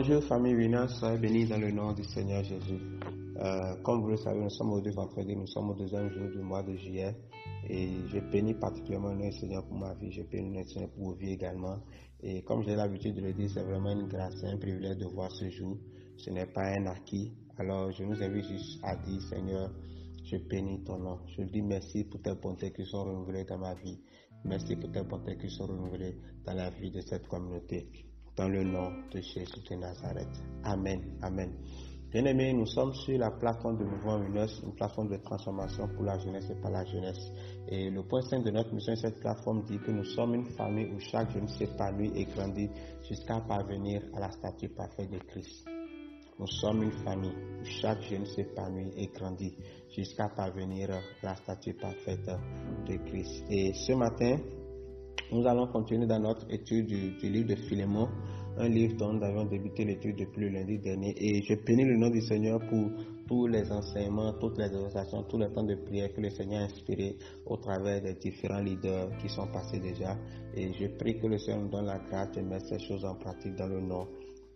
Bonjour famille Winners, soyez bénis dans le nom du Seigneur Jésus. Euh, comme vous le savez, nous sommes au deux vendredi, nous sommes au deuxième jour du mois de juillet et je bénis particulièrement le Seigneur pour ma vie, je bénis le Seigneur pour vos vies également. Et comme j'ai l'habitude de le dire, c'est vraiment une grâce, un privilège de voir ce jour. Ce n'est pas un acquis. Alors je nous invite juste à dire, Seigneur, je bénis ton nom. Je dis merci pour tes bontés qui sont renouvelées dans ma vie. Merci pour tes bontés qui sont renouvelées dans la vie de cette communauté. Dans le nom de Jésus de Nazareth. Amen. Amen. Bien-aimés, nous sommes sur la plateforme de Mouvement Lunos, une plateforme de transformation pour la jeunesse et par la jeunesse. Et le point 5 de notre mission cette plateforme dit que nous sommes une famille où chaque jeune s'épanouit et grandit jusqu'à parvenir à la statue parfaite de Christ. Nous sommes une famille où chaque jeune s'épanouit et grandit jusqu'à parvenir à la statue parfaite de Christ. Et ce matin, nous allons continuer dans notre étude du, livre de Philémon, un livre dont nous avions débuté l'étude depuis lundi dernier. Et je bénis le nom du Seigneur pour tous les enseignements, toutes les exhortations, tous les temps de prière que le Seigneur a inspiré au travers des différents leaders qui sont passés déjà. Et je prie que le Seigneur nous donne la grâce de mettre ces choses en pratique dans le nom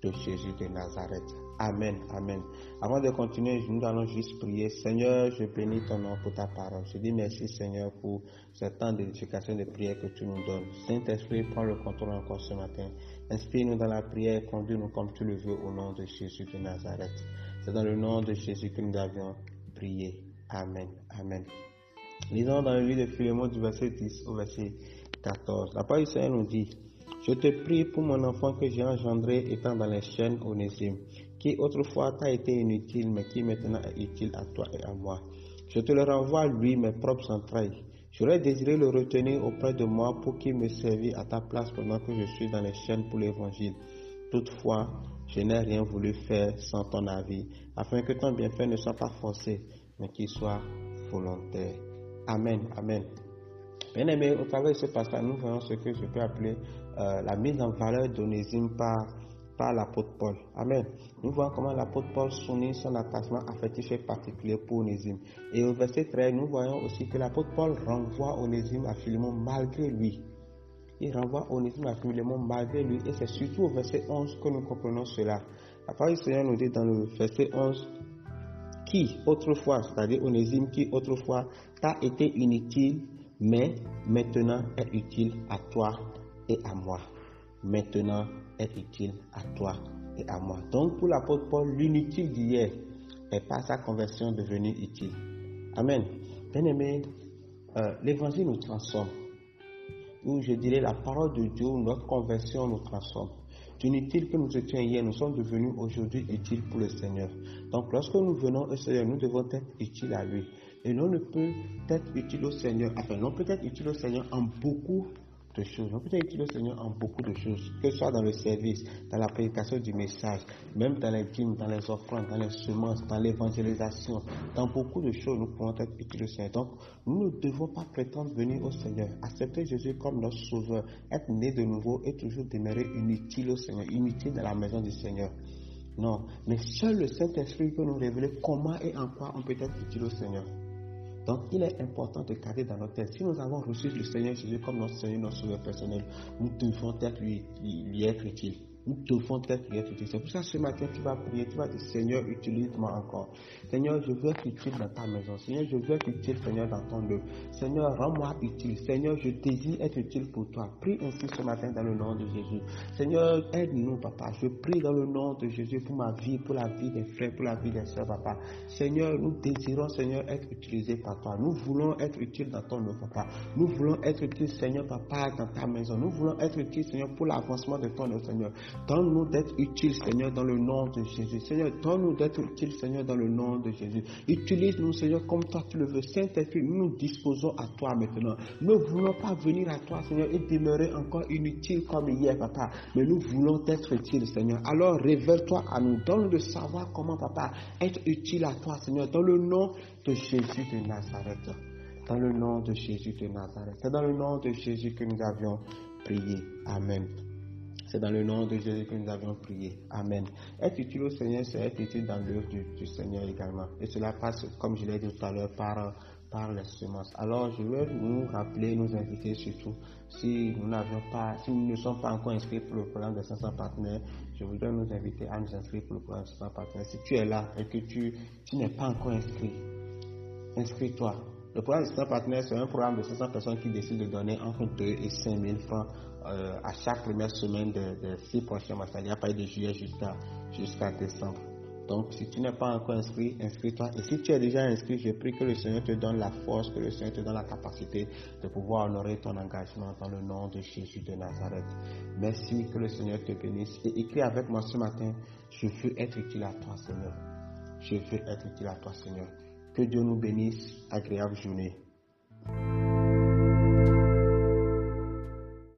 de Jésus de Nazareth. Amen, amen. Avant de continuer, nous allons juste prier. Seigneur, je bénis ton nom pour ta parole. Je dis merci, Seigneur, pour ce temps d'édification de prière que tu nous donnes. Saint-Esprit, prends le contrôle encore ce matin. Inspire-nous dans la prière, conduis-nous comme tu le veux au nom de Jésus de Nazareth. C'est dans le nom de Jésus que nous avions prié. Amen, amen. Lisons dans le livre de Philémon du verset 10 au verset 14. La parole du Seigneur nous dit, je te prie pour mon enfant que j'ai engendré étant dans les chaînes Onésime, qui autrefois t'a été inutile, mais qui maintenant est utile à toi et à moi. Je te le renvoie, lui, mes propres entrailles. J'aurais désiré le retenir auprès de moi pour qu'il me servît à ta place pendant que je suis dans les chaînes pour l'évangile. Toutefois, je n'ai rien voulu faire sans ton avis, afin que ton bienfait ne soit pas forcé, mais qu'il soit volontaire. Amen, amen. Bien aimé, au travers de ce passage, nous voyons ce que je peux appeler euh, la mise en valeur d'Onésime par, par l'apôtre Paul. Amen. Nous voyons comment l'apôtre Paul souligne son attachement affectif et particulier pour Onésime. Et au verset 13, nous voyons aussi que l'apôtre Paul renvoie Onésime à Philémon malgré lui. Il renvoie Onésime à Philémon malgré lui. Et c'est surtout au verset 11 que nous comprenons cela. La parole du Seigneur nous dit dans le verset 11 qui autrefois, c'est-à-dire Onésime, qui autrefois t'a été inutile, mais maintenant est utile à toi et à moi. Maintenant est utile à toi et à moi. Donc pour l'apôtre Paul, l'inutile d'hier est par sa conversion devenue utile. Amen. Bien aimé, euh, l'évangile nous transforme. Ou je dirais la parole de Dieu, notre conversion nous transforme. D'inutile que nous étions hier, nous sommes devenus aujourd'hui utiles pour le Seigneur. Donc lorsque nous venons au Seigneur, nous devons être utiles à lui. Et l'on ne peut être utile au Seigneur, enfin, l'on peut être utile au Seigneur en beaucoup de choses. On peut utiliser le Seigneur en beaucoup de choses, que ce soit dans le service, dans la prédication du message, même dans les dîmes, dans les offrandes, dans les semences, dans l'évangélisation, dans beaucoup de choses, nous pouvons être utiles au Seigneur. Donc, nous ne devons pas prétendre venir au Seigneur, accepter Jésus comme notre sauveur, être né de nouveau et toujours demeurer inutile au Seigneur, inutile dans la maison du Seigneur. Non, mais seul le Saint-Esprit peut nous révéler comment et en quoi on peut être utile au Seigneur. Donc, il est important de garder dans notre tête. Si nous avons reçu le Seigneur Jésus comme notre Seigneur, notre Sauveur personnel, nous devons être lui, être utiles. Nous devons être utiles. C'est pour ça ce matin, tu vas prier, tu vas dire, Seigneur, utilise-moi encore. Seigneur, je veux être utile dans ta maison. Seigneur, je veux être utile, Seigneur, dans ton œuvre. Seigneur, rends-moi utile. Seigneur, je désire être utile pour toi. Prie ainsi ce matin dans le nom de Jésus. Seigneur, aide-nous, papa. Je prie dans le nom de Jésus pour ma vie, pour la vie des frères, pour la vie des soeurs, papa. Seigneur, nous désirons, Seigneur, être utilisés par toi. Nous voulons être utiles dans ton œuvre, papa. Nous voulons être utiles, Seigneur, papa, dans ta maison. Nous voulons être utiles, Seigneur, pour l'avancement de ton œuvre, Seigneur. Donne-nous d'être utiles, Seigneur, dans le nom de Jésus. Seigneur, donne-nous d'être utiles, Seigneur, dans le nom de Jésus. Utilise-nous, Seigneur, comme toi tu le veux. Saint-Esprit, nous nous disposons à toi maintenant. Nous ne voulons pas venir à toi, Seigneur, et demeurer encore inutiles comme hier, papa. Mais nous voulons être utiles, Seigneur. Alors, révèle-toi à nous. Donne-nous de savoir comment, papa, être utile à toi, Seigneur, dans le nom de Jésus de Nazareth. Dans le nom de Jésus de Nazareth. C'est dans le nom de Jésus que nous avions prié. Amen. C'est dans le nom de Jésus que nous avons prié. Amen. Être utile au Seigneur, c'est être utile dans l'œuvre du, Seigneur également? Et cela passe, comme je l'ai dit tout à l'heure, par, par les semences. Alors, je veux nous rappeler, nous inviter surtout, si nous n'avions pas, si nous ne sommes pas encore inscrits pour le programme des 500 partenaires, je voudrais nous inviter à nous inscrire pour le programme des 500 partenaires. Si tu es là et que tu, tu n'es pas encore inscrit, inscris-toi. Le programme des 500 partenaires, c'est un programme de 500 personnes qui décident de donner entre 2 et 5 000 francs euh, à chaque première semaine des de six prochains mois, c'est-à-dire à partir de juillet jusqu'à jusqu'à décembre. Donc, si tu n'es pas encore inscrit, inscris-toi. Et si tu es déjà inscrit, je prie que le Seigneur te donne la force, que le Seigneur te donne la capacité de pouvoir honorer ton engagement dans le nom de Jésus de Nazareth. Merci, que le Seigneur te bénisse. Et écris avec moi ce matin, je veux être utile à toi, Seigneur. Je veux être utile à toi, Seigneur. Que Dieu nous bénisse. Agréable journée.